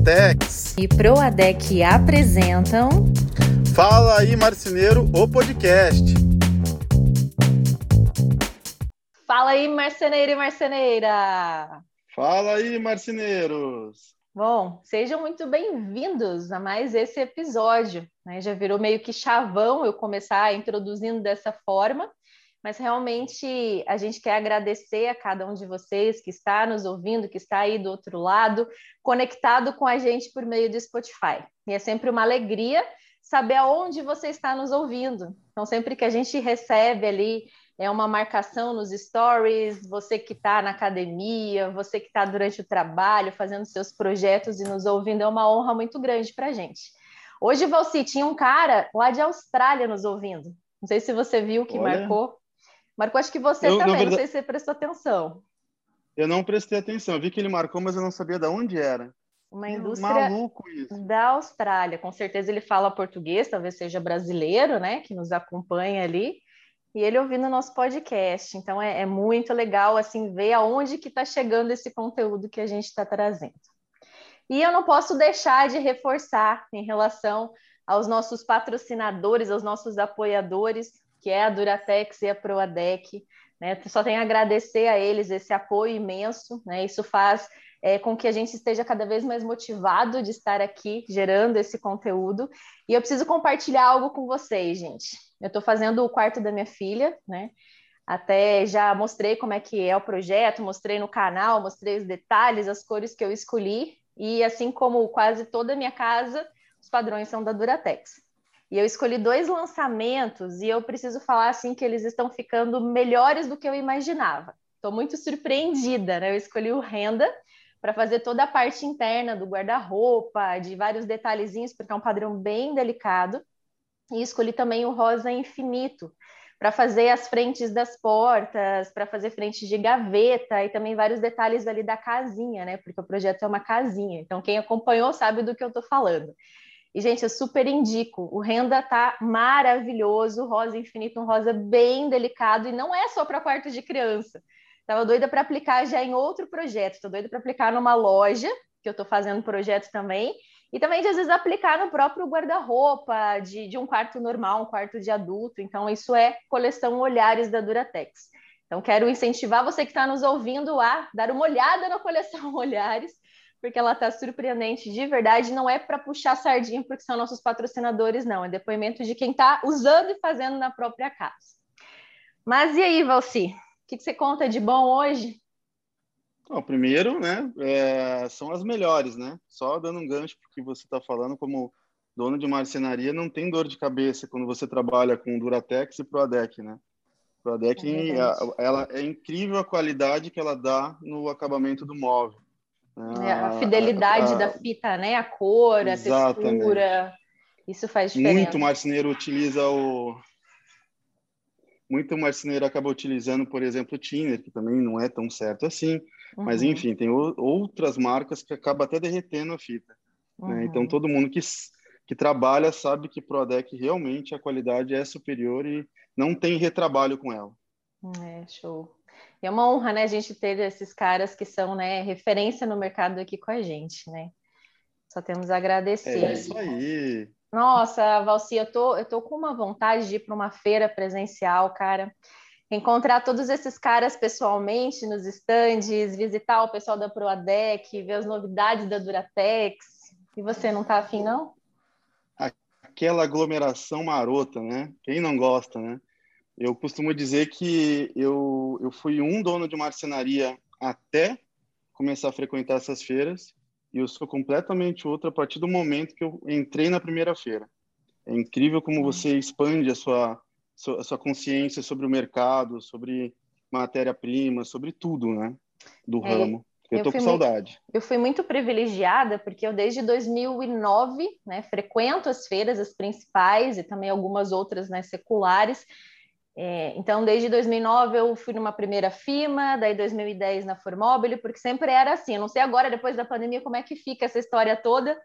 Duratex e Proadec apresentam Fala aí Marceneiro, o podcast. Fala aí marceneiro e marceneira. Fala aí marceneiros. Bom, sejam muito bem-vindos a mais esse episódio. Né? Já virou meio que chavão eu começar introduzindo dessa forma, mas realmente a gente quer agradecer a cada um de vocês que está nos ouvindo, que está aí do outro lado, conectado com a gente por meio do Spotify. E é sempre uma alegria saber aonde você está nos ouvindo. Então, sempre que a gente recebe ali é uma marcação nos stories, você que está na academia, você que está durante o trabalho, fazendo seus projetos e nos ouvindo, é uma honra muito grande para a gente. Hoje, Valci, tinha um cara lá de Austrália nos ouvindo. Não sei se você viu que Olha, marcou. Marcou, acho que você eu, também, verdade... não sei se você prestou atenção. Eu não prestei atenção, eu vi que ele marcou, mas eu não sabia de onde era. Uma indústria da Austrália. Com certeza ele fala português, talvez seja brasileiro, né? Que nos acompanha ali. E ele ouvindo o nosso podcast. Então é, é muito legal assim ver aonde que está chegando esse conteúdo que a gente está trazendo. E eu não posso deixar de reforçar em relação aos nossos patrocinadores, aos nossos apoiadores, que é a Duratex e a Proadec. Né? Só tenho a agradecer a eles esse apoio imenso. Né? Isso faz é, com que a gente esteja cada vez mais motivado de estar aqui gerando esse conteúdo. E eu preciso compartilhar algo com vocês, gente. Eu estou fazendo o quarto da minha filha, né? Até já mostrei como é que é o projeto, mostrei no canal, mostrei os detalhes, as cores que eu escolhi. E assim como quase toda a minha casa, os padrões são da Duratex. E eu escolhi dois lançamentos e eu preciso falar assim que eles estão ficando melhores do que eu imaginava. Estou muito surpreendida, né? Eu escolhi o Renda para fazer toda a parte interna do guarda-roupa, de vários detalhezinhos, porque é um padrão bem delicado. E escolhi também o Rosa Infinito para fazer as frentes das portas, para fazer frente de gaveta e também vários detalhes ali da casinha, né? Porque o projeto é uma casinha. Então, quem acompanhou sabe do que eu estou falando. E, gente, eu super indico. O Renda tá maravilhoso, rosa infinito, um rosa bem delicado, e não é só para quarto de criança. Tava doida para aplicar já em outro projeto, estou doida para aplicar numa loja, que eu estou fazendo projeto também, e também, de, às vezes, aplicar no próprio guarda-roupa de, de um quarto normal, um quarto de adulto. Então, isso é coleção Olhares da Duratex. Então, quero incentivar você que está nos ouvindo a dar uma olhada na coleção Olhares, porque ela está surpreendente de verdade. Não é para puxar sardinha porque são nossos patrocinadores, não. É depoimento de quem está usando e fazendo na própria casa. Mas e aí, Valci? O que, que você conta de bom hoje? Bom, primeiro, né, é, são as melhores, né? Só dando um gancho porque você está falando como dono de marcenaria, não tem dor de cabeça quando você trabalha com Duratex e Proadec, né? Proadec, é ela é incrível a qualidade que ela dá no acabamento do móvel. É, a fidelidade a, a, da fita, né? A cor, a exatamente. textura. Isso faz diferença. Muito marceneiro utiliza o. Muito marceneiro acaba utilizando, por exemplo, o Tiner, que também não é tão certo assim. Uhum. Mas, enfim, tem o, outras marcas que acaba até derretendo a fita. Uhum. Né? Então, todo mundo que, que trabalha sabe que Prodec realmente a qualidade é superior e não tem retrabalho com ela. É, show. E é uma honra, né, a gente ter esses caras que são, né, referência no mercado aqui com a gente, né? Só temos a agradecer. É isso aí. Nossa, Valci, eu tô, eu tô com uma vontade de ir para uma feira presencial, cara. Encontrar todos esses caras pessoalmente nos estandes, visitar o pessoal da Proadec, ver as novidades da Duratex. E você não tá afim, não? Aquela aglomeração marota, né? Quem não gosta, né? Eu costumo dizer que eu, eu fui um dono de marcenaria até começar a frequentar essas feiras e eu sou completamente outro a partir do momento que eu entrei na primeira feira. É incrível como você expande a sua, a sua consciência sobre o mercado, sobre matéria-prima, sobre tudo, né? Do é, ramo. Eu, eu tô com saudade. Muito, eu fui muito privilegiada porque eu desde 2009, né, frequento as feiras, as principais e também algumas outras, né, seculares. É, então, desde 2009 eu fui numa primeira FIMA, daí 2010 na Formobile, porque sempre era assim. Eu não sei agora, depois da pandemia, como é que fica essa história toda,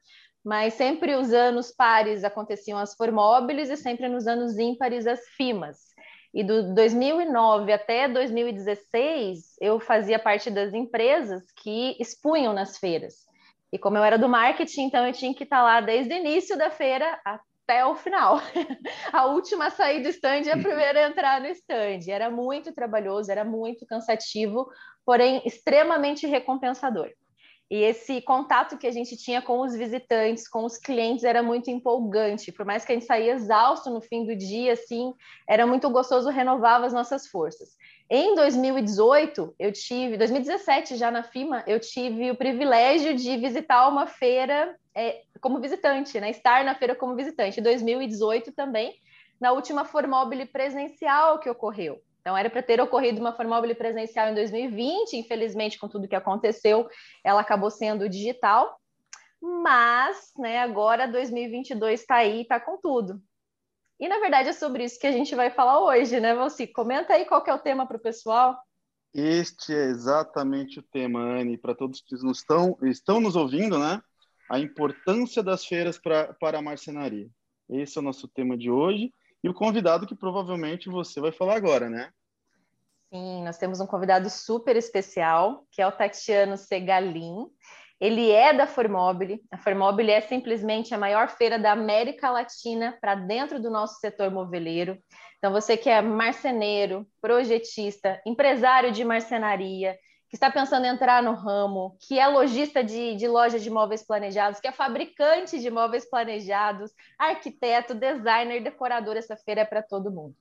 mas sempre os anos pares aconteciam as Formobiles e sempre nos anos ímpares as FIMAs. E do 2009 até 2016, eu fazia parte das empresas que expunham nas feiras. E como eu era do marketing, então eu tinha que estar lá desde o início da feira até o final. a última a sair do stand e a primeira a entrar no stand. Era muito trabalhoso, era muito cansativo, porém extremamente recompensador. E esse contato que a gente tinha com os visitantes, com os clientes, era muito empolgante. Por mais que a gente saía exausto no fim do dia, assim, era muito gostoso, renovava as nossas forças. Em 2018, eu tive, 2017 já na FIMA, eu tive o privilégio de visitar uma feira é, como visitante, né? Estar na feira como visitante. Em 2018 também, na última Formobile presencial que ocorreu. Então, era para ter ocorrido uma Formobile presencial em 2020, infelizmente, com tudo que aconteceu, ela acabou sendo digital. Mas, né, agora 2022 está aí, está com tudo. E, na verdade, é sobre isso que a gente vai falar hoje, né, Valci? Comenta aí qual é o tema para o pessoal. Este é exatamente o tema, Anne, para todos que nos estão, estão nos ouvindo, né? A importância das feiras pra, para a marcenaria. Esse é o nosso tema de hoje e o convidado que provavelmente você vai falar agora, né? Sim, nós temos um convidado super especial, que é o Tatiano Segalin. Ele é da Formobile. A Formobile é simplesmente a maior feira da América Latina para dentro do nosso setor moveleiro. Então, você que é marceneiro, projetista, empresário de marcenaria, que está pensando em entrar no ramo, que é lojista de, de loja de móveis planejados, que é fabricante de móveis planejados, arquiteto, designer, decorador, essa feira é para todo mundo.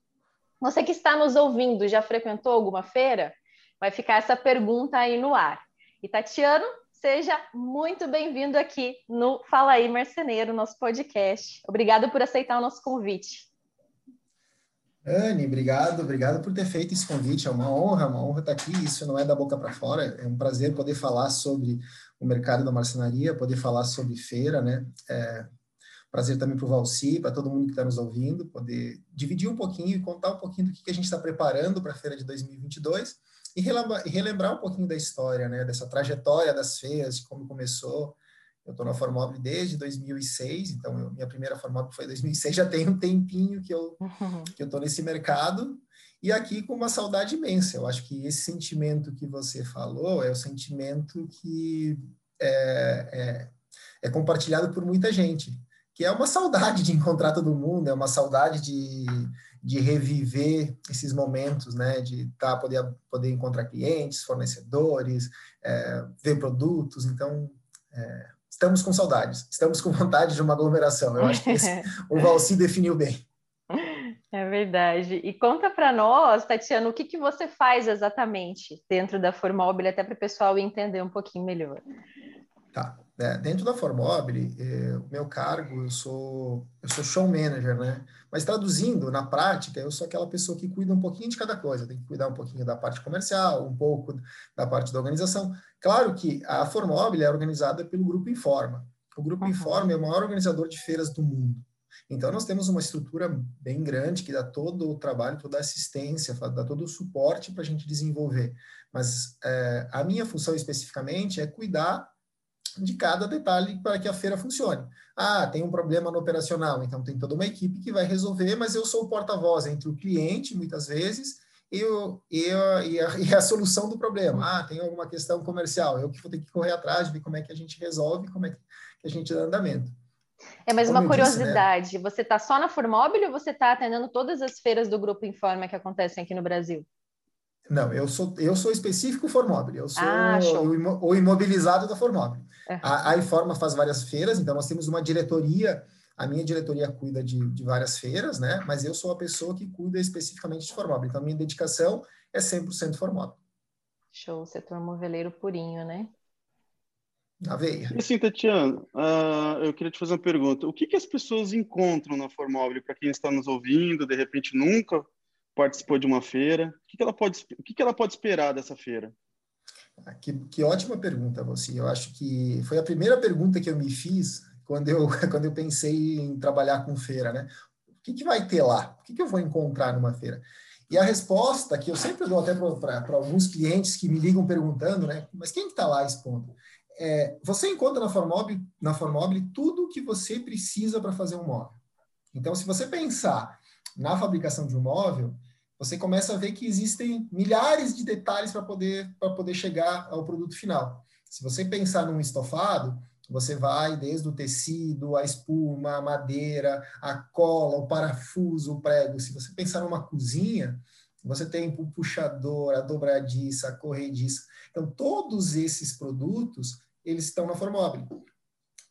Você que está nos ouvindo, já frequentou alguma feira? Vai ficar essa pergunta aí no ar. E Tatiano, seja muito bem-vindo aqui no Fala aí Marceneiro, nosso podcast. Obrigado por aceitar o nosso convite. Anne, obrigado, obrigado por ter feito esse convite. É uma honra, uma honra estar aqui. Isso não é da boca para fora. É um prazer poder falar sobre o mercado da marcenaria, poder falar sobre feira, né? É, prazer também para o Valci, para todo mundo que está nos ouvindo, poder dividir um pouquinho e contar um pouquinho do que, que a gente está preparando para a feira de 2022 e relembrar, relembrar um pouquinho da história, né? Dessa trajetória das feiras, de como começou, eu estou na Formobile desde 2006, então eu, minha primeira Formobile foi em 2006, já tem um tempinho que eu uhum. que eu estou nesse mercado e aqui com uma saudade imensa. Eu acho que esse sentimento que você falou é o sentimento que é, é, é compartilhado por muita gente, que é uma saudade de encontrar todo mundo, é uma saudade de, de reviver esses momentos, né, de tá, poder, poder encontrar clientes, fornecedores, é, ver produtos, então é, estamos com saudades, estamos com vontade de uma aglomeração. Eu acho que esse, o Valci definiu bem. É verdade. E conta para nós, Tatiana, o que, que você faz exatamente dentro da Formobile, até para o pessoal entender um pouquinho melhor. Tá. É, dentro da Formobile, é, o meu cargo, eu sou, eu sou show manager, né? Mas traduzindo, na prática, eu sou aquela pessoa que cuida um pouquinho de cada coisa. Tem que cuidar um pouquinho da parte comercial, um pouco da parte da organização. Claro que a Formobile é organizada pelo Grupo Informa. O Grupo uhum. Informa é o maior organizador de feiras do mundo. Então, nós temos uma estrutura bem grande que dá todo o trabalho, toda a assistência, dá todo o suporte para a gente desenvolver. Mas é, a minha função especificamente é cuidar de cada detalhe para que a feira funcione. Ah, tem um problema no operacional, então tem toda uma equipe que vai resolver, mas eu sou o porta-voz entre o cliente, muitas vezes, e, o, e, a, e, a, e, a, solução do problema. Ah, tem alguma questão comercial, eu que vou ter que correr atrás, ver como é que a gente resolve, como é que a gente dá andamento. É, Como uma curiosidade, disse, né? você está só na Formobile ou você está atendendo todas as feiras do Grupo Informa que acontecem aqui no Brasil? Não, eu sou, eu sou específico Formobile, eu sou ah, o, o, imobilizado da Formobile. Uhum. A, a Informa faz várias feiras, então nós temos uma diretoria, a minha diretoria cuida de, de várias feiras, né? Mas eu sou a pessoa que cuida especificamente de Formobile, então a minha dedicação é 100% Formobile. Show, setor moveleiro purinho, né? Na veia. E assim, Tatiana, uh, eu queria te fazer uma pergunta. O que, que as pessoas encontram na Formobile para quem está nos ouvindo, de repente nunca participou de uma feira. O que, que ela, pode, o que, que ela pode esperar dessa feira? Ah, que, que ótima pergunta, você. Eu acho que foi a primeira pergunta que eu me fiz quando eu, quando eu pensei em trabalhar com feira, né? O que, que vai ter lá? O que, que eu vou encontrar numa feira? E a resposta que eu sempre dou até para alguns clientes que me ligam perguntando, né? Mas quem está que tá lá expondo? É, você encontra na Formobile, na Formobile tudo o que você precisa para fazer um móvel. Então, se você pensar na fabricação de um móvel, você começa a ver que existem milhares de detalhes para poder, poder chegar ao produto final. Se você pensar num estofado, Você vai desde o tecido, a espuma, a madeira, a cola, o parafuso, o prego. Se você pensar numa cozinha, você tem o puxador, a dobradiça, a corrediça. Então, todos esses produtos, eles estão na Formobile.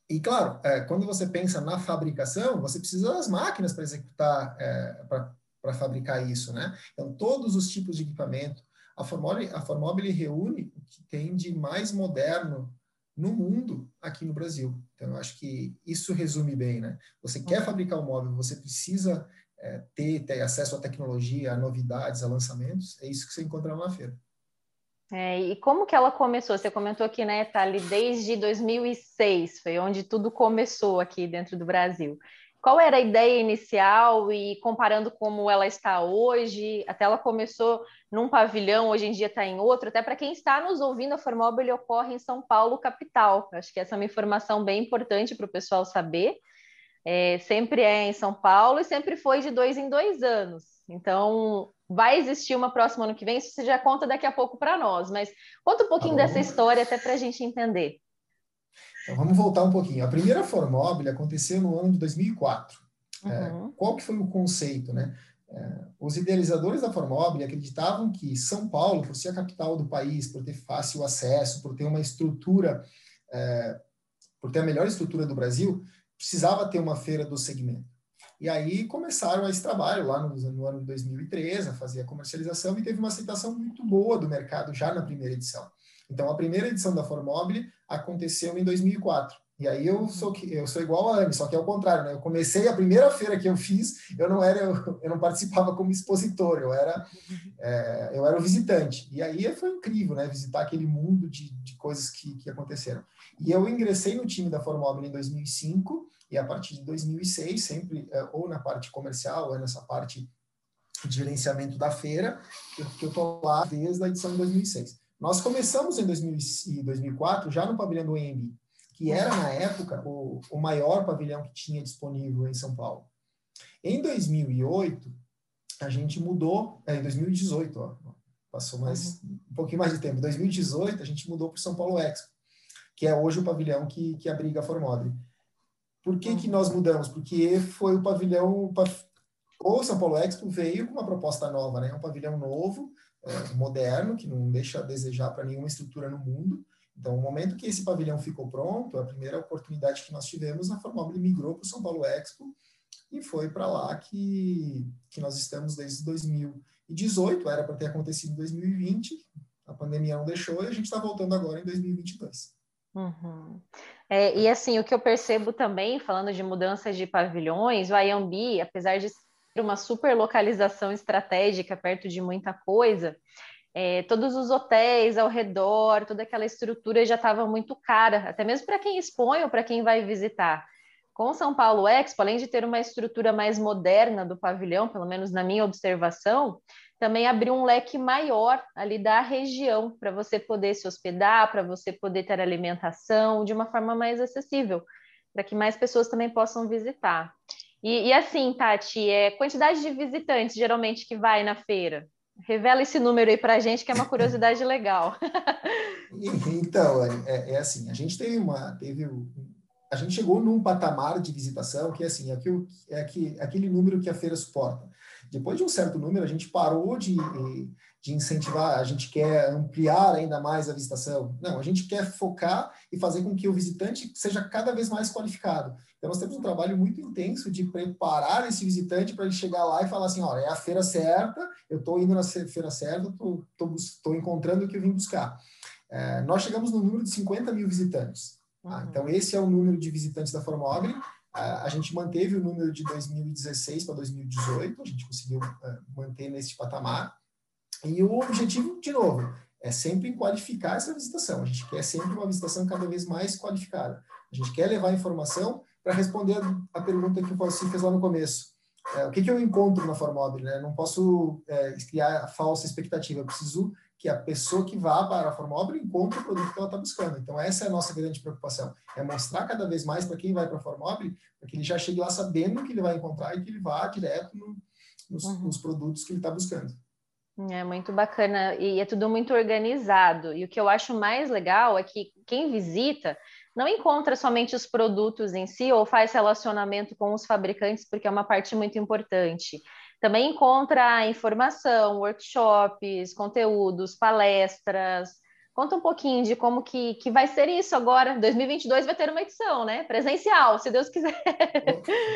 E, claro, é, quando você pensa na fabricação, você precisa das máquinas para executar, é, para fabricar isso, né? Então, todos os tipos de equipamento. A Formobile, a Formobile reúne o que tem de mais moderno no mundo aqui no Brasil. Então, eu acho que isso resume bem, né? Você quer uhum. fabricar um móvel, você precisa é, ter, ter acesso à tecnologia, a novidades, a lançamentos, é isso que você encontra na feira. É, e como que ela começou? Você comentou aqui, né, Thali, desde 2006, foi onde tudo começou aqui dentro do Brasil. Qual era a ideia inicial e comparando como ela está hoje? Até ela começou num pavilhão, hoje em dia está em outro. Até para quem está nos ouvindo, a Formobile ocorre em São Paulo, capital. Acho que essa é uma informação bem importante para o pessoal saber. É, sempre é em São Paulo e sempre foi de dois em dois anos. Então, vai existir uma próxima ano que vem, isso você já conta daqui a pouco para nós. Mas conta um pouquinho tá dessa história até para a gente entender. Então, vamos voltar um pouquinho. A primeira Formobile aconteceu no ano de 2004. É, uhum. É, qual que foi o conceito, né? É, os idealizadores da Formobile acreditavam que São Paulo, por ser a capital do país, por ter fácil acesso, por ter uma estrutura, é, por ter a melhor estrutura do Brasil, precisava ter uma feira do segmento. E aí começaram esse trabalho lá no, no ano de 2013, a fazer a comercialização, e teve uma aceitação muito boa do mercado já na primeira edição. Então, a primeira edição da Formobile aconteceu em 2004. E aí eu sou eu sou igual a Anne, só que é o contrário, né? Eu comecei a primeira feira que eu fiz, eu não era eu, eu não participava como expositor, eu era é, eu era o visitante. E aí foi incrível, né? Visitar aquele mundo de, de coisas que, que aconteceram. E eu ingressei no time da Formobile em 2005 e a partir de 2006, sempre é, ou na parte comercial ou nessa parte de gerenciamento da feira, que eu estou lá desde a edição de 2006. Nós começamos em 2004 já no pavilhão do EMB, que era na época o, o maior pavilhão que tinha disponível em São Paulo. Em 2008, a gente mudou, é, em 2018, ó, passou mais uhum. um pouquinho mais de tempo. Em 2018, a gente mudou para o São Paulo Expo, que é hoje o pavilhão que, que abriga a Formodre. Por que, que nós mudamos? Porque foi o pavilhão. O São Paulo Expo veio com uma proposta nova, né? Um pavilhão novo, é, moderno, que não deixa a desejar para nenhuma estrutura no mundo. Então, no momento que esse pavilhão ficou pronto, a primeira oportunidade que nós tivemos, a Formobile migrou para o São Paulo Expo e foi para lá que, que nós estamos desde 2018, era para ter acontecido em 2020, a pandemia não deixou e a gente está voltando agora em 2022. Uhum. É, e assim, o que eu percebo também, falando de mudanças de pavilhões, o IAMB, apesar de uma super localização estratégica perto de muita coisa, é, todos os hotéis ao redor, toda aquela estrutura já estava muito cara, até mesmo para quem expõe ou para quem vai visitar. Com o São Paulo Expo, além de ter uma estrutura mais moderna do pavilhão, pelo menos na minha observação, também abriu um leque maior ali da região para você poder se hospedar, para você poder ter alimentação de uma forma mais acessível, para que mais pessoas também possam visitar. E, e assim, Tati, é quantidade de visitantes geralmente que vai na feira. Revela esse número aí para a gente, que é uma curiosidade legal. então, é, é, assim, a gente teve uma, teve a gente chegou num patamar de visitação que assim, é, aquilo, é aquele número que a feira suporta. Depois de um certo número, a gente parou de, de incentivar, a gente quer ampliar ainda mais a visitação. Não, a gente quer focar e fazer com que o visitante seja cada vez mais qualificado. Então, nós temos um trabalho muito intenso de preparar esse visitante para ele chegar lá e falar assim: olha, é a feira certa, eu estou indo na feira certa, estou encontrando o que eu vim buscar. É, nós chegamos no número de 50 mil visitantes. Uhum. Então, esse é o número de visitantes da Formogre a, gente manteve o número de 2016 para 2018, a gente conseguiu uh, manter nesse patamar. E o objetivo, de novo, é sempre qualificar essa visitação. A gente quer sempre uma visitação cada vez mais qualificada. A gente quer levar informação para responder a, a, pergunta que você fez lá no começo. É, o que, que eu encontro na Formobile? Né? Não posso é, criar falsa expectativa. Eu preciso que a pessoa que vá para a Formobile encontre o produto que ela está buscando. Então, essa é a nossa grande preocupação, é mostrar cada vez mais para quem vai para a Formobile, para que ele já chegue lá sabendo o que ele vai encontrar e que ele vá direto no, nos, uhum. nos produtos que ele está buscando. É muito bacana e é tudo muito organizado. E o que eu acho mais legal é que quem visita não encontra somente os produtos em si ou faz relacionamento com os fabricantes, porque é uma parte muito importante. Também encontra informação, workshops, conteúdos, palestras, Conta um pouquinho de como que, que vai ser isso agora. 2022 vai ter uma edição, né? Presencial, se Deus quiser.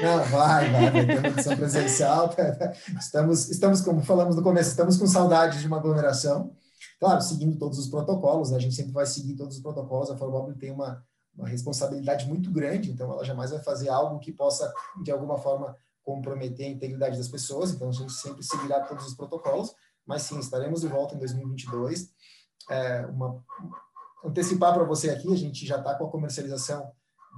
Não, vai, vai, vai ter uma edição presencial. Estamos, estamos, como falamos no começo, estamos com saudade de uma aglomeração. Claro, seguindo todos os protocolos, né? a gente sempre vai seguir todos os protocolos. A Formobile tem uma, uma responsabilidade muito grande, então ela jamais vai fazer algo que possa, de alguma forma, comprometer a integridade das pessoas. Então a gente sempre seguirá todos os protocolos. Mas sim, estaremos de volta em 2022 é, uma, antecipar para você aqui, a gente já está com a comercialização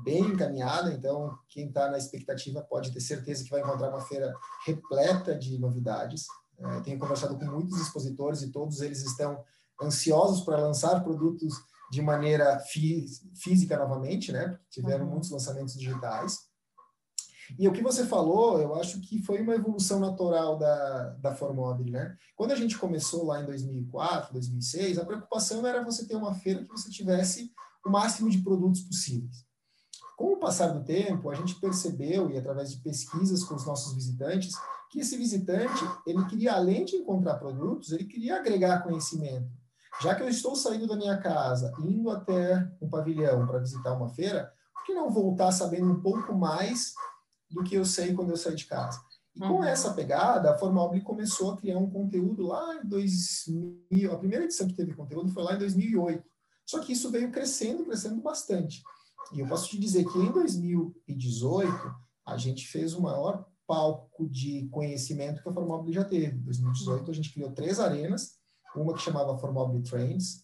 bem encaminhada, então quem está na expectativa pode ter certeza que vai encontrar uma feira repleta de novidades. É, tenho conversado com muitos expositores e todos eles estão ansiosos para lançar produtos de maneira fí física novamente, né? Tiveram uhum. muitos lançamentos digitais. E o que você falou, eu acho que foi uma evolução natural da, da Formobile, né? Quando a gente começou lá em 2004, 2006, a preocupação era você ter uma feira que você tivesse o máximo de produtos possíveis. Com o passar do tempo, a gente percebeu, e através de pesquisas com os nossos visitantes, que esse visitante, ele queria, além de encontrar produtos, ele queria agregar conhecimento. Já que eu estou saindo da minha casa, indo até um pavilhão para visitar uma feira, por que não voltar sabendo um pouco mais do que eu sei quando eu saí de casa. E com uhum. essa pegada, a Formobile começou a criar um conteúdo lá em 2000. A primeira edição que teve conteúdo foi lá em 2008. Só que isso veio crescendo, crescendo bastante. E eu posso te dizer que em 2018, a gente fez o maior palco de conhecimento que a Formobile já teve. Em 2018, a gente criou três arenas, uma que chamava Formobile Trends,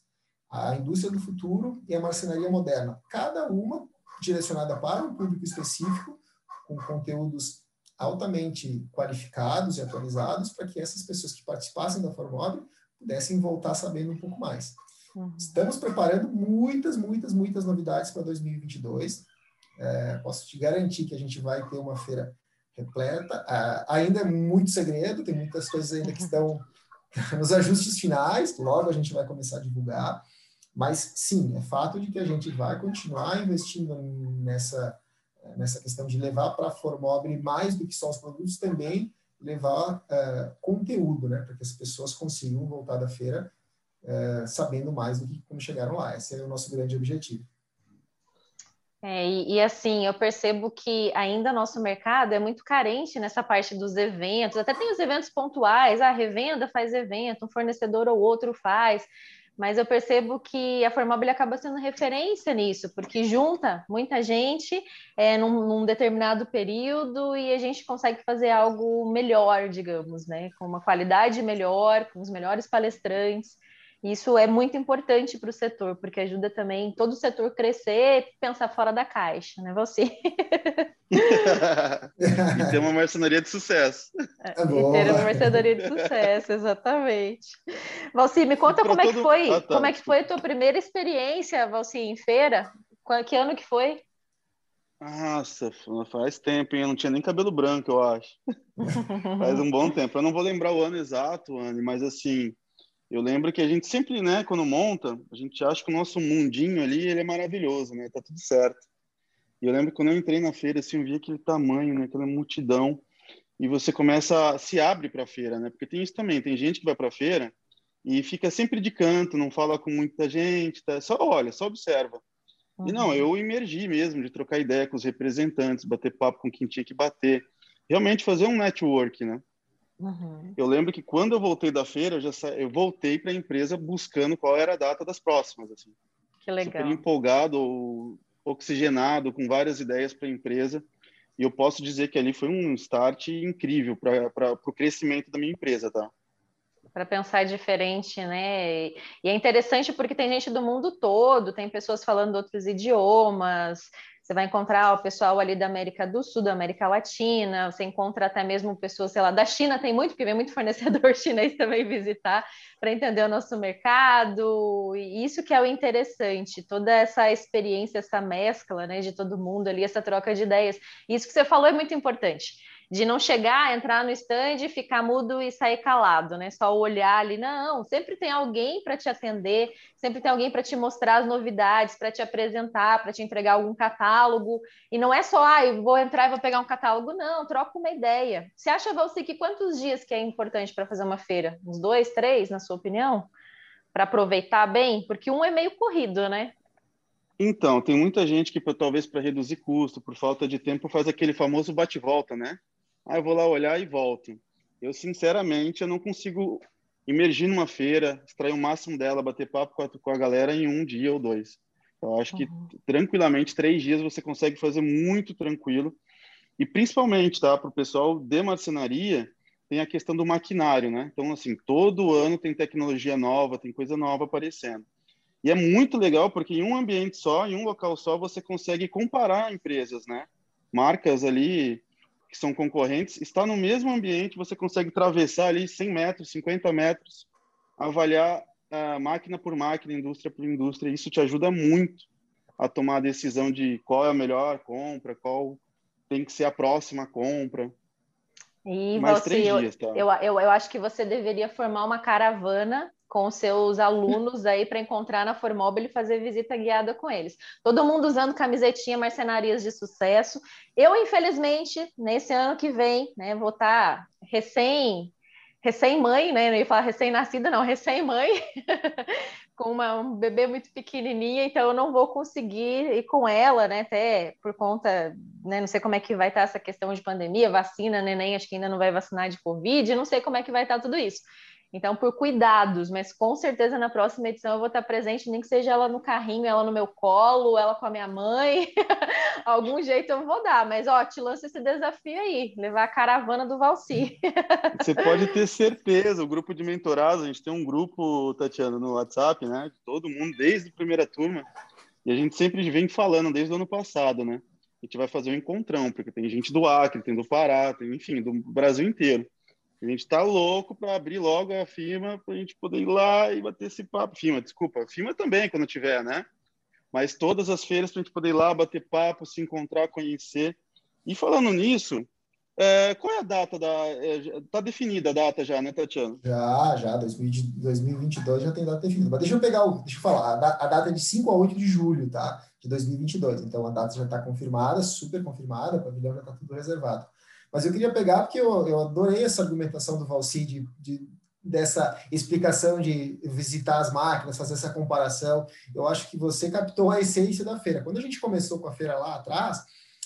a Indústria do Futuro e a Marcenaria Moderna. Cada uma direcionada para um público específico, com conteúdos altamente qualificados e atualizados para que essas pessoas que participassem da Formob pudessem voltar sabendo um pouco mais. Uhum. Estamos preparando muitas, muitas, muitas novidades para 2022. É, posso te garantir que a gente vai ter uma feira repleta. É, ainda é muito segredo, tem muitas coisas ainda que estão nos ajustes finais, logo a gente vai começar a divulgar. Mas sim, é fato de que a gente vai continuar investindo nessa nessa questão de levar para a Formobile mais do que só os produtos, também levar uh, conteúdo, né, para que as pessoas consigam voltar da feira uh, sabendo mais do que como chegaram lá. Esse é o nosso grande objetivo. É, e, e, assim, eu percebo que ainda nosso mercado é muito carente nessa parte dos eventos, até tem os eventos pontuais, a revenda faz evento, um fornecedor ou outro faz, mas eu percebo que a Formobile acaba sendo referência nisso, porque junta muita gente é, num, num, determinado período e a gente consegue fazer algo melhor, digamos, né? Com uma qualidade melhor, com os melhores palestrantes. Isso é muito importante para o setor, porque ajuda também todo o setor crescer e pensar fora da caixa, né? Você. e ter uma marcenaria de sucesso. É, e ter uma marcenaria de sucesso, exatamente. Valci, me conta como todo... é que foi, ah, tá. como é que foi a tua primeira experiência, Valci, em feira? Que ano que foi? Nossa, faz tempo, hein? Eu não tinha nem cabelo branco, eu acho. faz um bom tempo. Eu não vou lembrar o ano exato, Anne, mas assim, eu lembro que a gente sempre, né, quando monta, a gente acha que o nosso mundinho ali, ele é maravilhoso, né? Tá tudo certo. E eu lembro que quando eu entrei na feira, assim, eu vi aquele tamanho, né, aquela multidão, e você começa, a, se abre para a feira, né? Porque tem isso também, tem gente que vai para a feira e fica sempre de canto, não fala com muita gente, tá? só olha, só observa. Uhum. E não, uhum. eu emergi mesmo, de trocar ideia com os representantes, bater papo com quem tinha que bater, realmente fazer um network, né? Uhum. Eu lembro que quando eu voltei da feira, eu, já sa... eu voltei para a empresa buscando qual era a data das próximas. Assim. Que legal. Super empolgado, oxigenado, com várias ideias para a empresa. E eu posso dizer que ali foi um start incrível para o crescimento da minha empresa, tá? Para pensar diferente, né? E é interessante porque tem gente do mundo todo, tem pessoas falando outros idiomas, você vai encontrar o pessoal ali da América do Sul, da América Latina, você encontra até mesmo pessoas, sei lá, da China tem muito, porque vem muito fornecedor chinês também visitar para entender o nosso mercado. E isso que é o interessante, toda essa experiência, essa mescla, né, de todo mundo ali, essa troca de ideias. Isso que você falou é muito importante. De não chegar, entrar no stand, ficar mudo e sair calado, né? Só olhar ali, não, sempre tem alguém para te atender, sempre tem alguém para te mostrar as novidades, para te apresentar, para te entregar algum catálogo. E não é só, ah, eu vou entrar e vou pegar um catálogo, não, troca uma ideia. Você acha, Valci, que quantos dias que é importante para fazer uma feira? Uns dois, três, na sua opinião? Para aproveitar bem? Porque um é meio corrido, né? Então, tem muita gente que talvez para reduzir custo, por falta de tempo, faz aquele famoso bate-volta, né? Ah, eu vou lá olhar e volto. Eu, sinceramente, eu não consigo imergir numa feira, extrair o máximo dela, bater papo com a, com a galera em um dia ou dois. Eu acho que uhum. tranquilamente três dias você consegue fazer muito tranquilo. E principalmente, tá, para o pessoal de marcenaria, tem a questão do maquinário, né? Então, assim, todo ano tem tecnologia nova, tem coisa nova aparecendo. E é muito legal porque em um ambiente só, em um local só, você consegue comparar empresas, né? Marcas ali que são concorrentes, está no mesmo ambiente, você consegue atravessar ali 100 metros, 50 metros, avaliar uh, máquina por máquina, indústria por indústria. Isso te ajuda muito a tomar a decisão de qual é a melhor compra, qual tem que ser a próxima compra. E Mais você, três dias, tá? eu, eu, eu acho que você deveria formar uma caravana com seus alunos aí para encontrar na Formobile e fazer visita guiada com eles. Todo mundo usando camisetinha Marcenarias de Sucesso. Eu, infelizmente, nesse ano que vem, né, vou estar tá recém recém-mãe, né? Não ia falar recém-nascida, não, recém-mãe, com uma, um bebê muito pequenininha, então eu não vou conseguir ir com ela, né? Até por conta, né? Não sei como é que vai estar essa questão de pandemia, vacina, neném, acho que ainda não vai vacinar de Covid, não sei como é que vai estar tudo isso. Então, por cuidados, mas com certeza na próxima edição eu vou estar presente, nem que seja ela no carrinho, ela no meu colo, ela com a minha mãe. Algum jeito eu vou dar, mas ó, te lanço esse desafio aí, levar a caravana do Valci. Você pode ter certeza, o grupo de mentorados, a gente tem um grupo, Tatiana, no WhatsApp, né? Todo mundo, desde a primeira turma, e a gente sempre vem falando desde o ano passado, né? A gente vai fazer um encontrão, porque tem gente do Acre, tem do Pará, tem, enfim, do Brasil inteiro. A gente está louco para abrir logo a firma para a gente poder ir lá e bater esse papo. Firma, desculpa, firma também quando tiver, né? Mas todas as feiras para a gente poder ir lá, bater papo, se encontrar, conhecer. E falando nisso, é, qual é a data da. É, definida a data já, né, Tatiana? Já, já, 2022 já tem data definida. Mas deixa eu pegar, o, deixa eu falar, a, data é de 5 a 8 de julho, tá? De 2022. Então a data já está confirmada, super confirmada, o pavilhão já está tudo reservado. Mas eu queria pegar, porque eu, eu adorei essa argumentação do Valci de, de, dessa explicação de visitar as máquinas, fazer essa comparação. Eu acho que você captou a essência da feira. Quando a gente começou com a feira lá atrás,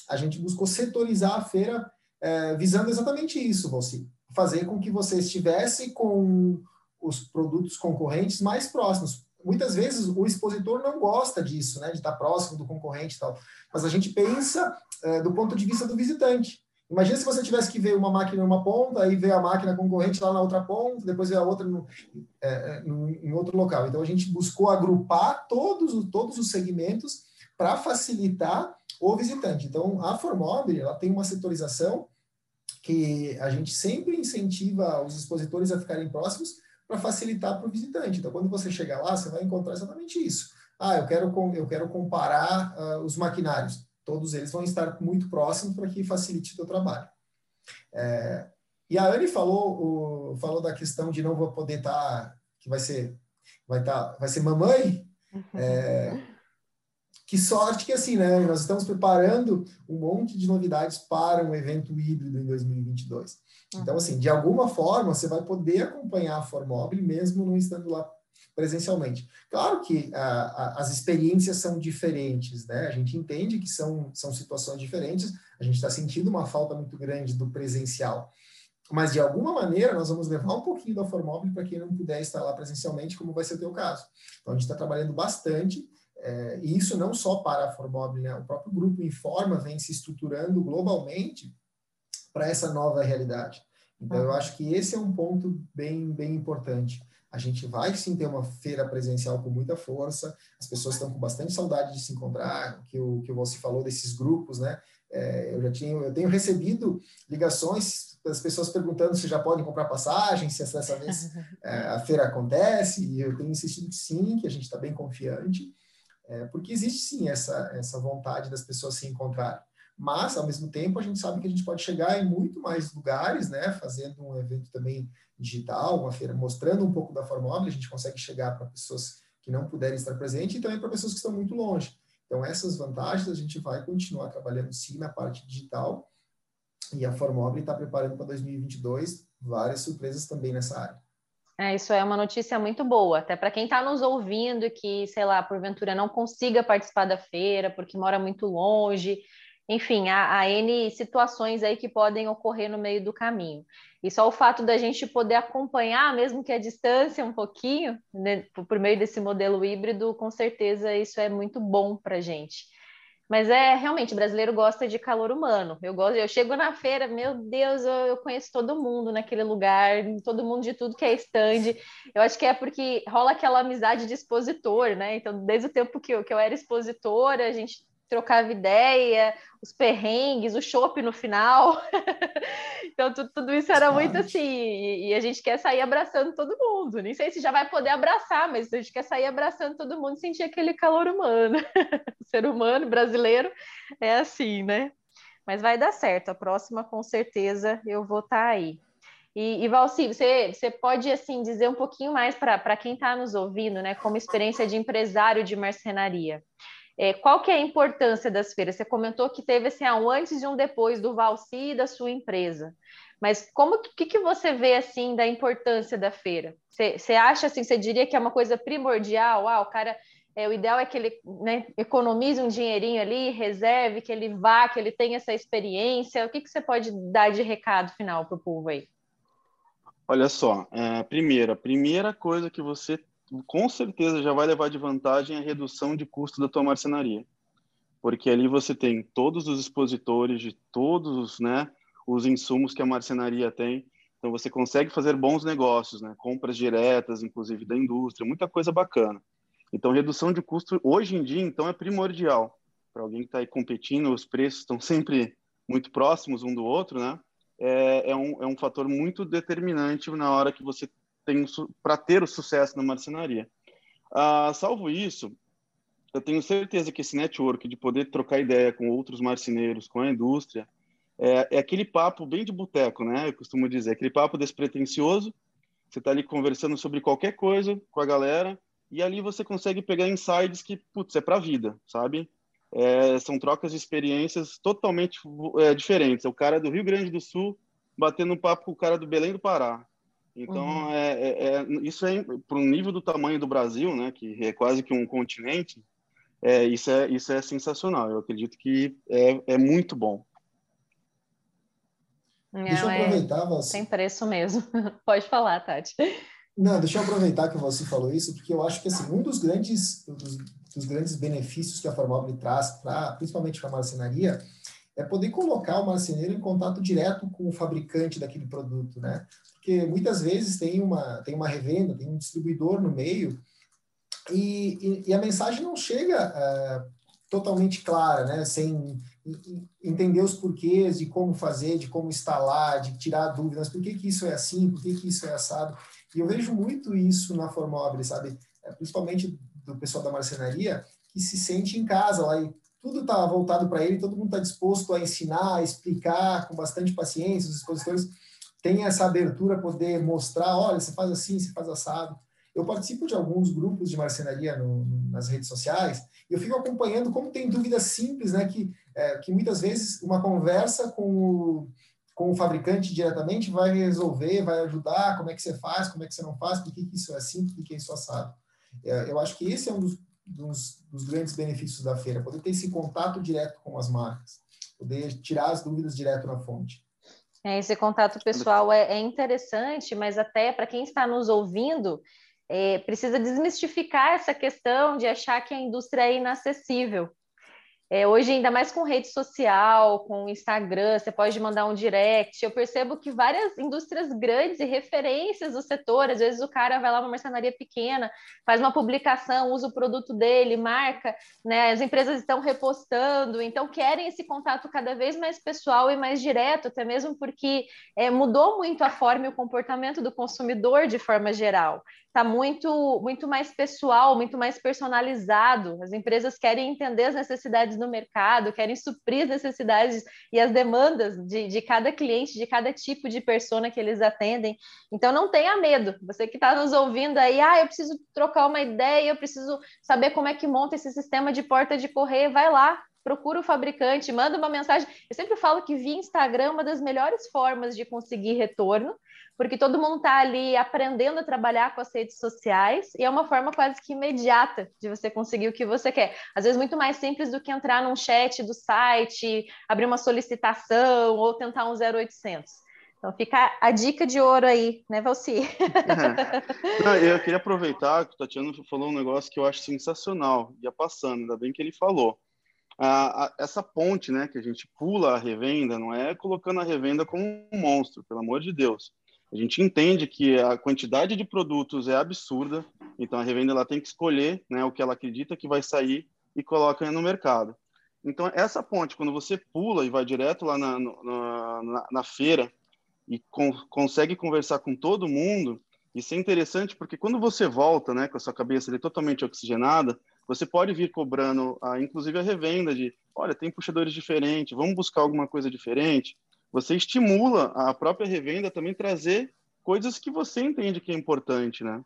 a gente buscou setorizar a feira é, visando exatamente isso, Valci. Fazer com que você estivesse com os produtos concorrentes mais próximos. Muitas vezes o expositor não gosta disso, né, de estar próximo do concorrente e tal, mas a gente pensa é, do ponto de vista do visitante. Imagina se você tivesse que ver uma máquina em uma ponta, aí ver a máquina concorrente lá na outra ponta, depois ver a outra no, é, é no, em outro local. Então, a gente buscou agrupar todos, todos os segmentos para facilitar o visitante. Então, a Formobile ela tem uma setorização que a gente sempre incentiva os expositores a ficarem próximos para facilitar para o visitante. Então, quando você chegar lá, você vai encontrar exatamente isso. Ah, eu quero, eu quero comparar uh, os maquinários todos eles vão estar muito próximos para que facilite o teu trabalho. É, e a Anne falou, o, falou da questão de não vou poder estar, tá, que vai ser, vai estar, tá, vai ser mamãe. É, que sorte que assim, né? Nós estamos preparando um monte de novidades para um evento híbrido em 2022. Então, assim, de alguma forma, você vai poder acompanhar a Formobile mesmo não estando lá presencialmente. Claro que a, a, as experiências são diferentes, né? A gente entende que são, são situações diferentes, a gente está sentindo uma falta muito grande do presencial. Mas, de alguma maneira, nós vamos levar um pouquinho da Formóvel para quem não puder estar lá presencialmente, como vai ser o teu caso. Então, a gente está trabalhando bastante, é, e isso não só para a Formóvel, né? O próprio grupo Informa vem se estruturando globalmente para essa nova realidade. Então, eu acho que esse é um ponto bem, bem importante. A gente vai sim ter uma feira presencial com muita força, as pessoas estão com bastante saudade de se encontrar, que o que você falou desses grupos, né? É, eu já tinha, eu tenho recebido ligações das pessoas perguntando se já podem comprar passagem, se dessa vez é, a feira acontece, e eu tenho insistido que sim, que a gente está bem confiante, é, porque existe sim essa, essa vontade das pessoas se encontrarem. Mas, ao mesmo tempo, a gente sabe que a gente pode chegar em muito mais lugares, né, fazendo um evento também digital, uma feira mostrando um pouco da Formóvel, a gente consegue chegar para pessoas que não puderem estar presentes e também para pessoas que estão muito longe. Então, essas vantagens a gente vai continuar trabalhando sim na parte digital e a Formóvel está preparando para 2022 várias surpresas também nessa área. É, isso é uma notícia muito boa, até para quem está nos ouvindo que, sei lá, porventura não consiga participar da feira porque mora muito longe, enfim, há, há N situações aí que podem ocorrer no meio do caminho. E só o fato da gente poder acompanhar, mesmo que a distância um pouquinho, né, por meio desse modelo híbrido, com certeza isso é muito bom para a gente. Mas é realmente, brasileiro gosta de calor humano. Eu gosto, eu chego na feira, meu Deus, eu, eu conheço todo mundo naquele lugar, todo mundo de tudo que é stand. Eu acho que é porque rola aquela amizade de expositor, né? Então, desde o tempo que eu, que eu era expositora, a gente trocava ideia, os perrengues, o chopp no final. então, tudo, tudo, isso era muito assim. E, e, a gente quer sair abraçando todo mundo. Nem sei se já vai poder abraçar, mas a gente quer sair abraçando todo mundo e sentir aquele calor humano. o ser humano brasileiro é assim, né? Mas vai dar certo. A próxima, com certeza, eu vou estar tá aí. E, e Valci, você, você pode assim dizer um pouquinho mais para quem está nos ouvindo, né, como experiência de empresário de marcenaria. É, qual que é a importância das feiras? Você comentou que teve assim, um antes e um depois do Valci e da sua empresa. Mas como que, que você vê assim da importância da feira? Você, acha assim, você diria que é uma coisa primordial? Ah, o cara, é, o ideal é que ele né, economize um dinheirinho ali, reserve, que ele vá, que ele tenha essa experiência. O que, que você pode dar de recado final para o povo aí? Olha só, é, primeiro, a primeira coisa que você com certeza já vai levar de vantagem a redução de custo da tua marcenaria. Porque ali você tem todos os expositores de todos os, né, os insumos que a marcenaria tem. Então você consegue fazer bons negócios, né? Compras diretas, inclusive da indústria, muita coisa bacana. Então redução de custo hoje em dia então é primordial para alguém que está aí competindo. Os preços estão sempre muito próximos um do outro, né? É, é, um, é um fator muito determinante na hora que você para ter o sucesso na marcenaria. Ah, salvo isso, eu tenho certeza que esse network de poder trocar ideia com outros marceneiros, com a indústria, é, é aquele papo bem de boteco, né? Eu costumo dizer, aquele papo despretensioso. Você está ali conversando sobre qualquer coisa com a galera e ali você consegue pegar insights que, putz, é para a vida, sabe? É, são trocas de experiências totalmente é, diferentes. É o cara do Rio Grande do Sul batendo um papo com o cara do Belém do Pará. Então, uhum. é, é, é, isso é para o nível do tamanho do Brasil, né, que é quase que um continente, é, isso, é, isso é sensacional. Eu acredito que é, é muito bom. Não, deixa eu é aproveitar, você. Tem preço mesmo. Pode falar, Tati. Não, deixa eu aproveitar que você falou isso, porque eu acho que assim, um dos grandes, dos, dos grandes benefícios que a Formobile traz, pra, principalmente para a marcenaria, é poder colocar o marceneiro em contato direto com o fabricante daquele produto, né? porque muitas vezes tem uma, tem uma revenda, tem um distribuidor no meio, e, e, e a mensagem não chega uh, totalmente clara, né? sem entender os porquês de como fazer, de como instalar, de tirar dúvidas, por que, que isso é assim, por que, que isso é assado. E eu vejo muito isso na Formobile, sabe? É, principalmente do pessoal da marcenaria, que se sente em casa lá e tudo está voltado para ele, todo mundo está disposto a ensinar, a explicar com bastante paciência, os expositores tem essa abertura poder mostrar, olha, você faz assim, você faz assado. Eu participo de alguns grupos de marcenaria no, nas redes sociais e eu fico acompanhando como tem dúvidas simples, né, que, é, que muitas vezes uma conversa com o, com o fabricante diretamente vai resolver, vai ajudar, como é que você faz, como é que você não faz, por que, que isso é assim, por que, que é isso assado. É, eu acho que esse é um dos, dos, dos grandes benefícios da feira, poder ter esse contato direto com as marcas, poder tirar as dúvidas direto na fonte. É, esse contato pessoal é, é interessante, mas até para quem está nos ouvindo, é, precisa desmistificar essa questão de achar que a indústria é inacessível. É, hoje, ainda mais com rede social, com Instagram, você pode mandar um direct. Eu percebo que várias indústrias grandes e referências do setor, às vezes o cara vai lá uma mercenaria pequena, faz uma publicação, usa o produto dele, marca, né? As empresas estão repostando, então querem esse contato cada vez mais pessoal e mais direto, até mesmo porque é, mudou muito a forma e o comportamento do consumidor de forma geral. Está muito, muito mais pessoal, muito mais personalizado. As empresas querem entender as necessidades do mercado, querem suprir as necessidades e as demandas de, de cada cliente, de cada tipo de persona que eles atendem. Então, não tenha medo. Você que está nos ouvindo aí, ah, eu preciso trocar uma ideia, eu preciso saber como é que monta esse sistema de porta de correio, vai lá, procura o fabricante, manda uma mensagem. Eu sempre falo que via Instagram é uma das melhores formas de conseguir retorno, porque todo mundo está ali aprendendo a trabalhar com as redes sociais e é uma forma quase que imediata de você conseguir o que você quer. Às vezes muito mais simples do que entrar num chat do site, abrir uma solicitação ou tentar um 0800. Então fica a dica de ouro aí, né, Valci? É. eu queria aproveitar que o Tatiano falou um negócio que eu acho sensacional, ia passando, ainda bem que ele falou a, a, essa ponte, né, que a gente pula a revenda, não é colocando a revenda como um monstro, pelo amor de Deus. A gente entende que a quantidade de produtos é absurda, então a revenda ela tem que escolher, né, o que ela acredita que vai sair e coloca no mercado. Então essa ponte, quando você pula e vai direto lá na, na, na, na feira e com, consegue conversar com todo mundo, isso é interessante porque quando você volta, né, com a sua cabeça totalmente oxigenada, você pode vir cobrando, ah, inclusive, a revenda de, olha, tem puxadores diferentes, vamos buscar alguma coisa diferente. Você estimula a própria revenda também trazer coisas que você entende que é importante, né?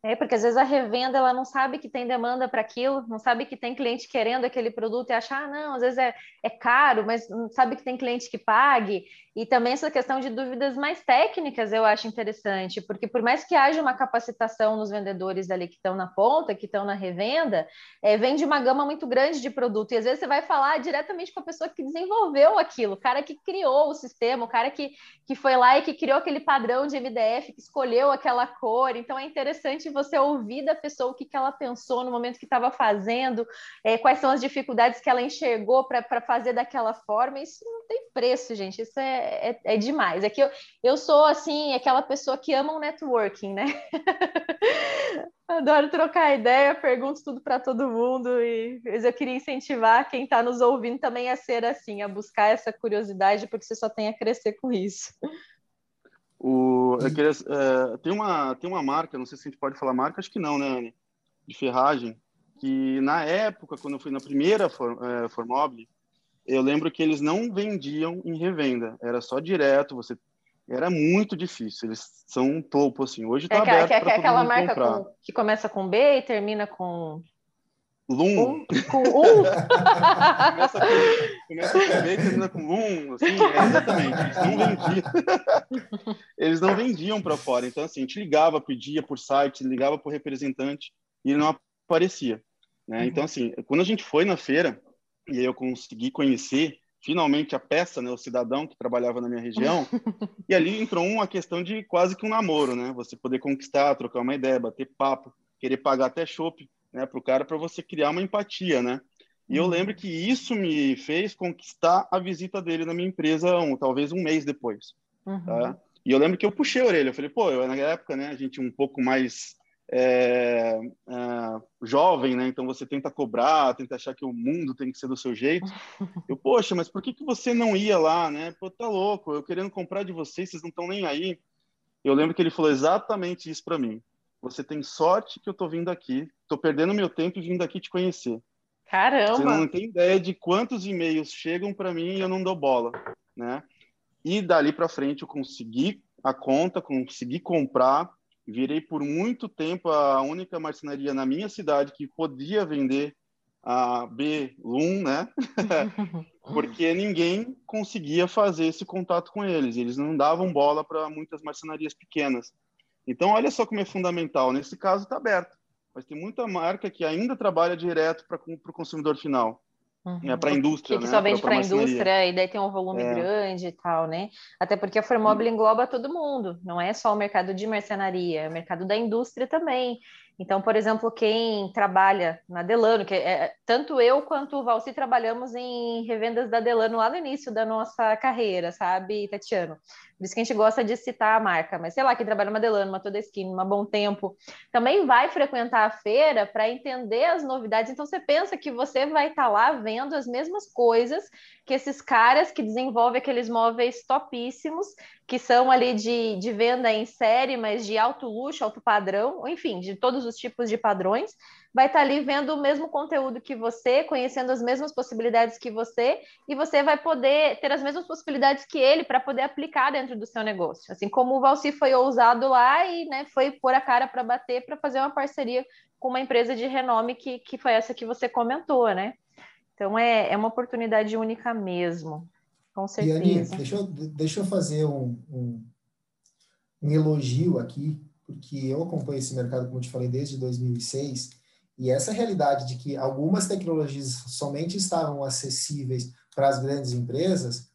É, porque às vezes a revenda ela não sabe que tem demanda para aquilo, não sabe que tem cliente querendo aquele produto e achar, ah, não, às vezes é, é caro, mas não sabe que tem cliente que pague. E também essa questão de dúvidas mais técnicas eu acho interessante, porque por mais que haja uma capacitação nos vendedores ali que estão na ponta, que estão na revenda, é, uma gama muito grande de produto. E às vezes você vai falar diretamente com a pessoa que desenvolveu aquilo, o cara que criou o sistema, o cara que, que foi lá e que criou aquele padrão de MDF, que escolheu aquela cor. Então é interessante você ouvir da pessoa o que, que ela pensou no momento que estava fazendo, é, quais são as dificuldades que ela enxergou para fazer daquela forma. Isso não tem preço, gente. Isso é é, é demais. É que eu, eu sou, assim, aquela pessoa que ama o networking, né? Adoro trocar ideia, pergunto tudo para todo mundo e eu queria incentivar quem está nos ouvindo também a ser assim, a buscar essa curiosidade, porque você só tem a crescer com isso. O, eu queria, é, tem, uma, tem uma marca, não sei se a gente pode falar marca, acho que não, né, Anne? De ferragem, que na época, quando eu fui na primeira For, é, Formobile, eu lembro que eles não vendiam em revenda, era só direto, você era muito difícil. Eles são um topo assim. Hoje está é, aberto é, é, aquela marca com, que começa com B e termina com Lum. Um, com um? começa, com, começa com B e termina com um, assim, é, exatamente. Eles não vendiam. Eles não vendiam para fora. Então, assim, a gente ligava, pedia por site, ligava por representante e ele não aparecia. Né? Uhum. Então, assim, quando a gente foi na feira, e eu consegui conhecer finalmente a peça, né, o cidadão que trabalhava na minha região, e ali entrou uma questão de quase que um namoro, né, você poder conquistar, trocar uma ideia, bater papo, querer pagar até chopp, né, para o cara, para você criar uma empatia, né, e eu lembro que isso me fez conquistar a visita dele na minha empresa, um, talvez um mês depois, uhum. tá? E eu lembro que eu puxei a orelha, eu falei, pô, eu, na época, né, a gente um pouco mais é, é, jovem, né? Então você tenta cobrar, tenta achar que o mundo tem que ser do seu jeito. Eu, poxa, mas por que, que você não ia lá, né? Pô, tá louco, eu querendo comprar de vocês, vocês não estão nem aí. Eu lembro que ele falou exatamente isso para mim. Você tem sorte que eu tô vindo aqui, tô perdendo meu tempo e vindo aqui te conhecer. Caramba! Você não tem ideia de quantos e-mails chegam para mim e eu não dou bola, né? E dali para frente eu consegui a conta, consegui comprar, virei por muito tempo a única marcenaria na minha cidade que podia vender a B1, né? Porque ninguém conseguia fazer esse contato com eles. Eles não davam bola para muitas marcenarias pequenas. Então, olha só como é fundamental. Nesse caso, está aberto. Mas tem muita marca que ainda trabalha direto para o consumidor final. Uhum. É para a indústria, que né? só vende para a indústria e daí tem um volume é. grande e tal, né? Até porque a Formobile engloba todo mundo, não é só o mercado de mercenaria, é o mercado da indústria também. Então, por exemplo, quem trabalha na Delano, que é, tanto eu quanto o Valci trabalhamos em revendas da Delano lá no início da nossa carreira, sabe, Tatiano? Por isso que a gente gosta de citar a marca, mas sei lá, quem trabalha numa Delano, uma Toda Skin, uma Bom Tempo, também vai frequentar a feira para entender as novidades. Então, você pensa que você vai estar tá lá vendo as mesmas coisas que esses caras que desenvolvem aqueles móveis topíssimos, que são ali de, de venda em série, mas de alto luxo, alto padrão, enfim, de todos os tipos de padrões, vai estar tá ali vendo o mesmo conteúdo que você, conhecendo as mesmas possibilidades que você, e você vai poder ter as mesmas possibilidades que ele para poder aplicar dentro do seu negócio. Assim como o Valci foi ousado lá e né, foi pôr a cara para bater para fazer uma parceria com uma empresa de renome que, que foi essa que você comentou, né? Então é, é uma oportunidade única mesmo, com certeza. E, deixa, eu, deixa eu fazer um, um, um elogio aqui, porque eu acompanho esse mercado, como eu te falei, desde 2006, e essa realidade de que algumas tecnologias somente estavam acessíveis para as grandes empresas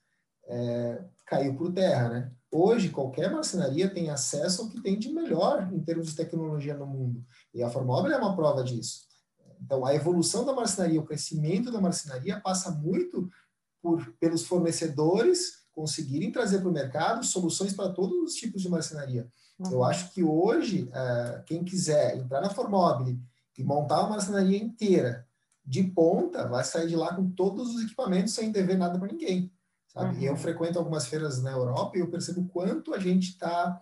é, caiu por terra, né? Hoje, qualquer marcenaria tem acesso ao que tem de melhor em termos de tecnologia no mundo. E a Formobile é uma prova disso. Então, a evolução da marcenaria, o crescimento da marcenaria passa muito por, pelos fornecedores conseguirem trazer para o mercado soluções para todos os tipos de marcenaria. Uhum. Eu acho que hoje, uh, quem quiser entrar na Formobile e montar uma marcenaria inteira de ponta, vai sair de lá com todos os equipamentos sem dever nada para ninguém. Sabe? Uhum. Eu uhum. frequento algumas feiras na Europa e eu percebo quanto a gente está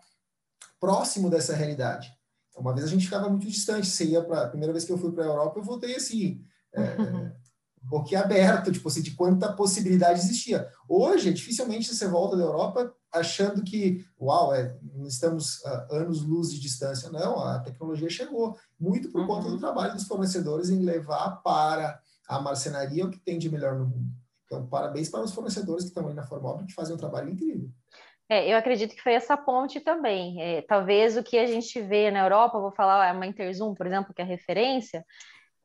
próximo dessa realidade. Uma vez a gente ficava muito distante. Você ia para a primeira vez que eu fui para a Europa, eu voltei assim, é, é boquiaberto, tipo assim, de quanta possibilidade existia. Hoje, dificilmente você volta da Europa achando que, uau, é, estamos uh, anos-luz de distância. Não, a tecnologia chegou, muito por uhum. conta do uhum. trabalho dos fornecedores em levar para a marcenaria o que tem de melhor no mundo. Então, parabéns para os fornecedores que estão aí na Formobile, que fazem um trabalho incrível. É, eu acredito que foi essa ponte também. É, talvez o que a gente vê na Europa, vou falar uma Interzoom, por exemplo, que é referência,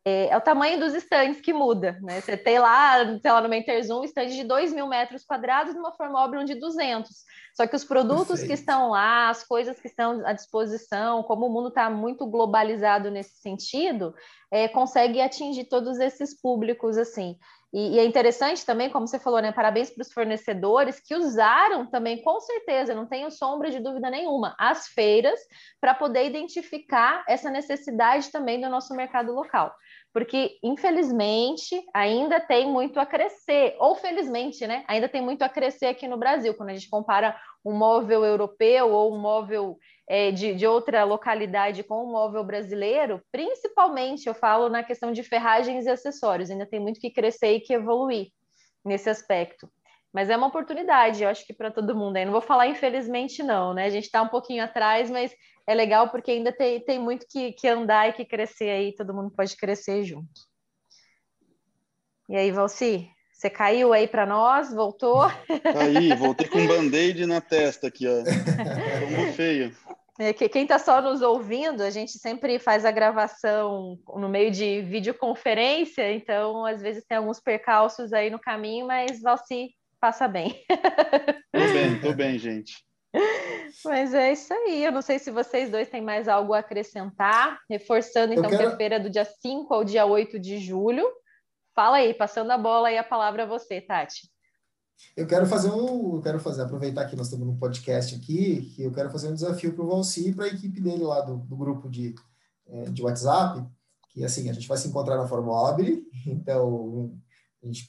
é, é, o tamanho dos estandes que muda, né? Você tem lá, sei lá, no Menterzum, um stand de 2 mil metros quadrados numa Formobile de 200. Só que os produtos Perfeito. que estão lá, as coisas que estão à disposição, como o mundo está muito globalizado nesse sentido, é, consegue atingir todos esses públicos, assim. E, e, é interessante também, como você falou, né? Parabéns para os fornecedores que usaram também, com certeza, não tenho sombra de dúvida nenhuma, as feiras para poder identificar essa necessidade também do nosso mercado local porque infelizmente ainda tem muito a crescer, ou felizmente, né? Ainda tem muito a crescer aqui no Brasil, quando a gente compara um móvel europeu ou um móvel é, de, de outra localidade com um móvel brasileiro, principalmente eu falo na questão de ferragens e acessórios, ainda tem muito que crescer e que evoluir nesse aspecto. Mas é uma oportunidade, eu acho que para todo mundo. Eu não vou falar infelizmente não, né? A gente está um pouquinho atrás, mas é legal porque ainda tem, tem muito que, que andar e que crescer aí, todo mundo pode crescer junto. E aí, Valci, você caiu aí para nós, voltou? Caí, voltei com um band-aid na testa aqui, ó. Tomou feio. É que quem está só nos ouvindo, a gente sempre faz a gravação no meio de videoconferência, então às vezes tem alguns percalços aí no caminho, mas Valci passa bem. Tô bem, tô bem, gente. Mas é isso aí. Eu não sei se vocês dois têm mais algo a acrescentar, reforçando então quero... que a feira do dia 5 ao dia 8 de julho. Fala aí, passando a bola e a palavra a você, Tati. Eu quero fazer um, eu quero fazer, aproveitar que nós estamos num podcast aqui, que eu quero fazer um desafio para o Valci e para a equipe dele lá do, do grupo de, é, de WhatsApp, que assim, a gente vai se encontrar na Formobile, então a gente,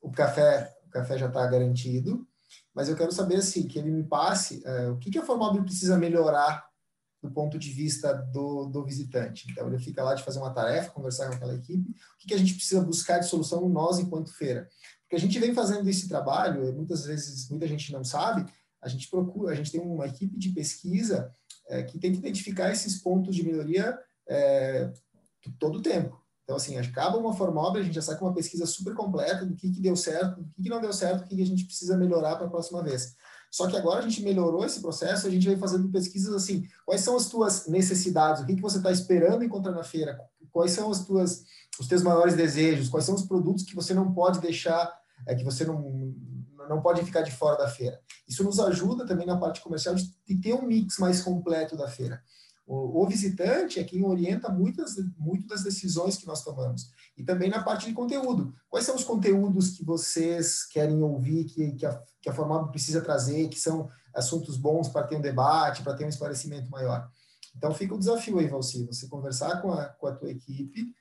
o café, o café já está garantido, mas eu quero saber assim, que ele me passe uh, o que, que a Formobile precisa melhorar do ponto de vista do, do visitante. Então, ele fica lá de fazer uma tarefa, conversar com aquela equipe, o que, que a gente precisa buscar de solução nós enquanto feira. Porque a gente vem fazendo esse trabalho, muitas vezes muita gente não sabe, a gente procura, a gente tem uma equipe de pesquisa é, que tem que identificar esses pontos de melhoria é, todo o tempo. Então, assim, acaba uma formobile, a gente já sai com uma pesquisa super completa do que, que deu certo, do que, que não deu certo, o que, que a gente precisa melhorar para a próxima vez. Só que agora a gente melhorou esse processo, a gente vem fazendo pesquisas assim, quais são as tuas necessidades, o que, que você está esperando encontrar na feira, quais são as tuas, os teus maiores desejos, quais são os produtos que você não pode deixar, é, que você não, não pode ficar de fora da feira. Isso nos ajuda também na parte comercial de, ter um mix mais completo da feira. O, o, visitante é quem orienta muitas, muito das decisões que nós tomamos. E também na parte de conteúdo. Quais são os conteúdos que vocês querem ouvir, que, que, a, que a Formab precisa trazer, que são assuntos bons para ter um debate, para ter um esclarecimento maior? Então fica o desafio aí, Valci, você conversar com a, com a tua equipe,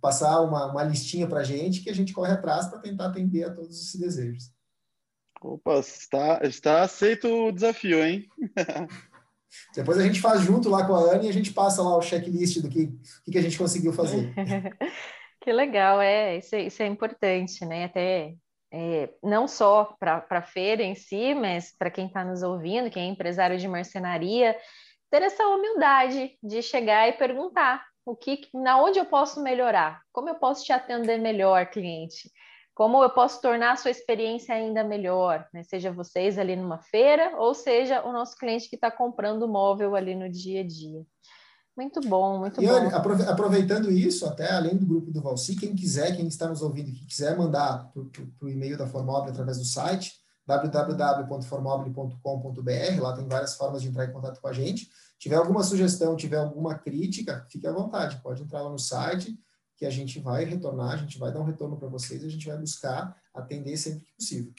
passar uma, uma listinha para a gente, que a gente corre atrás para tentar atender a todos esses desejos. Opa, está, está aceito o desafio, hein? Depois a gente faz junto lá com a Anne e a gente passa lá o checklist do que, que a gente conseguiu fazer. que legal, é, isso, é, isso é importante, né? Até é, não só para a feira em si, mas para quem está nos ouvindo, quem é empresário de marcenaria, ter essa humildade de chegar e perguntar o que, na onde eu posso melhorar, como eu posso te atender melhor, cliente como eu posso tornar a sua experiência ainda melhor, né? seja vocês ali numa feira, ou seja o nosso cliente que está comprando o móvel ali no dia a dia. Muito bom, muito e, bom. Olha, aproveitando isso, até além do grupo do Valci, quem quiser, quem está nos ouvindo, que quiser mandar para o e-mail da Formobile através do site, www.formobile.com.br, lá tem várias formas de entrar em contato com a gente. Tiver alguma sugestão, tiver alguma crítica, fique à vontade, pode entrar lá no site, que a gente vai retornar, a gente vai dar um retorno para vocês, a gente vai buscar atender sempre que possível.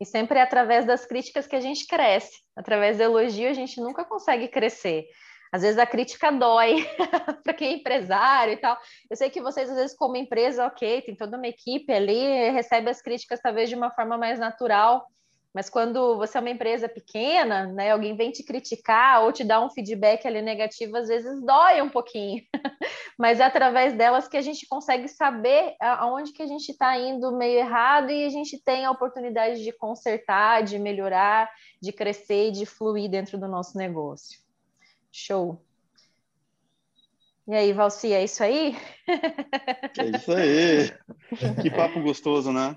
E sempre é através das críticas que a gente cresce. Através do elogio, a gente nunca consegue crescer. Às vezes a crítica dói para quem é empresário e tal. Eu sei que vocês, às vezes, como empresa, ok, tem toda uma equipe ali, recebe as críticas talvez de uma forma mais natural. Mas quando você é uma empresa pequena, né, alguém vem te criticar ou te dar um feedback ali negativo, às vezes dói um pouquinho. Mas é através delas que a gente consegue saber aonde que a gente está indo meio errado e a gente tem a oportunidade de consertar, de melhorar, de crescer e de fluir dentro do nosso negócio. Show. E aí, Valci, é isso aí? É isso aí. Que papo gostoso, né?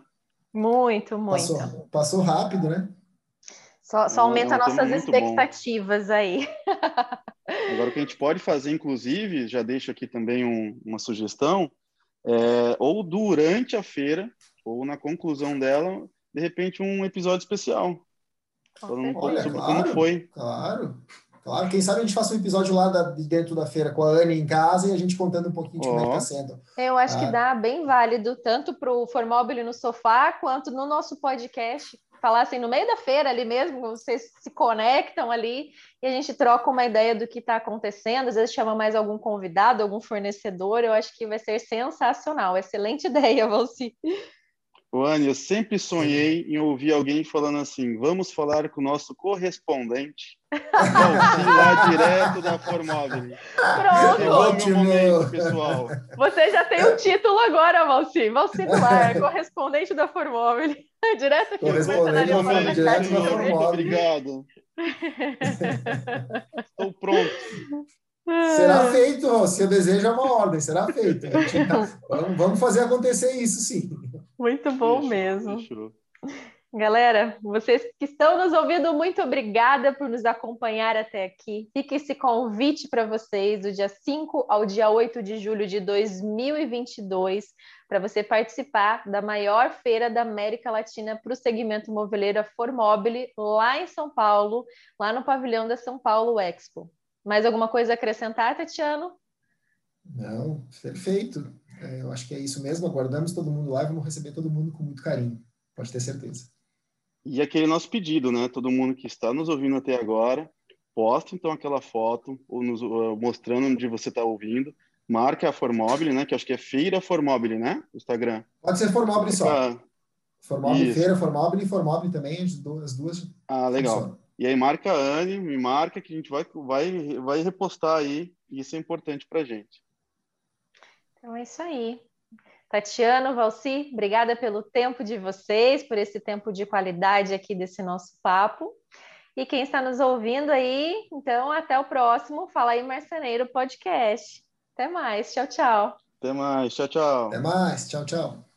Muito, muito. Passou, passou rápido, né? Só, só aumenta não, nossas expectativas bom. aí. Agora, o que a gente pode fazer, inclusive, já deixo aqui também um, uma sugestão, é, ou durante a feira, ou na conclusão dela, de repente, um episódio especial. Falando um pouco sobre claro, como foi. Claro, claro. Quem sabe a gente faça um episódio lá da, de dentro da feira com a Anne em casa e a gente contando um pouquinho de oh. como é que está sendo. Eu acho ah. que dá bem válido, tanto para o Formobile no sofá, quanto no nosso podcast falassem no meio da feira ali mesmo, vocês se conectam ali e a gente troca uma ideia do que está acontecendo, às vezes chama mais algum convidado, algum fornecedor, eu acho que vai ser sensacional, excelente ideia, Valci. Anne, eu sempre sonhei em ouvir alguém falando assim: vamos falar com o nosso correspondente. Valci, lá direto da Formóvel. Pronto. Ótimo. Momento, pessoal. Você já tem o um título agora, Valci. Valci Duar, correspondente da Formóvel. direto aqui. Correspondente momento, direto da Formóvel. Obrigado. Estou pronto. Será feito, se eu desejo é uma ordem, será feito. Tá, vamos fazer acontecer isso, sim. Muito bom fechou, mesmo. Fechou. Galera, vocês que estão nos ouvindo, muito obrigada por nos acompanhar até aqui. Fica esse convite para vocês do dia 5 ao dia 8 de julho de 2022 para você participar da maior feira da América Latina para o segmento moveleiro Formobile lá em São Paulo, lá no pavilhão da São Paulo Expo. Mais alguma coisa a acrescentar, Tatiano? Não, perfeito. É, eu acho que é isso mesmo. Aguardamos todo mundo lá e vamos receber todo mundo com muito carinho. Pode ter certeza. E aquele nosso pedido, né? Todo mundo que está nos ouvindo até agora, posta então aquela foto ou nos, mostrando onde você está ouvindo. Marca a Formobile, né? Que acho que é Feira Formobile, né? Instagram. Pode ser Formobile só. Formobile Feira, Formobile e Formobile também, as duas. As duas ah, legal. E aí marca a Anne, me marca que a gente vai, vai, vai repostar aí. E isso é importante para gente. Então é isso aí. Tatiano, Valci, obrigada pelo tempo de vocês, por esse tempo de qualidade aqui desse nosso papo. E quem está nos ouvindo aí, então até o próximo Fala aí Marceneiro Podcast. Até mais, tchau, tchau. Até mais, tchau, tchau. Até mais, tchau, tchau.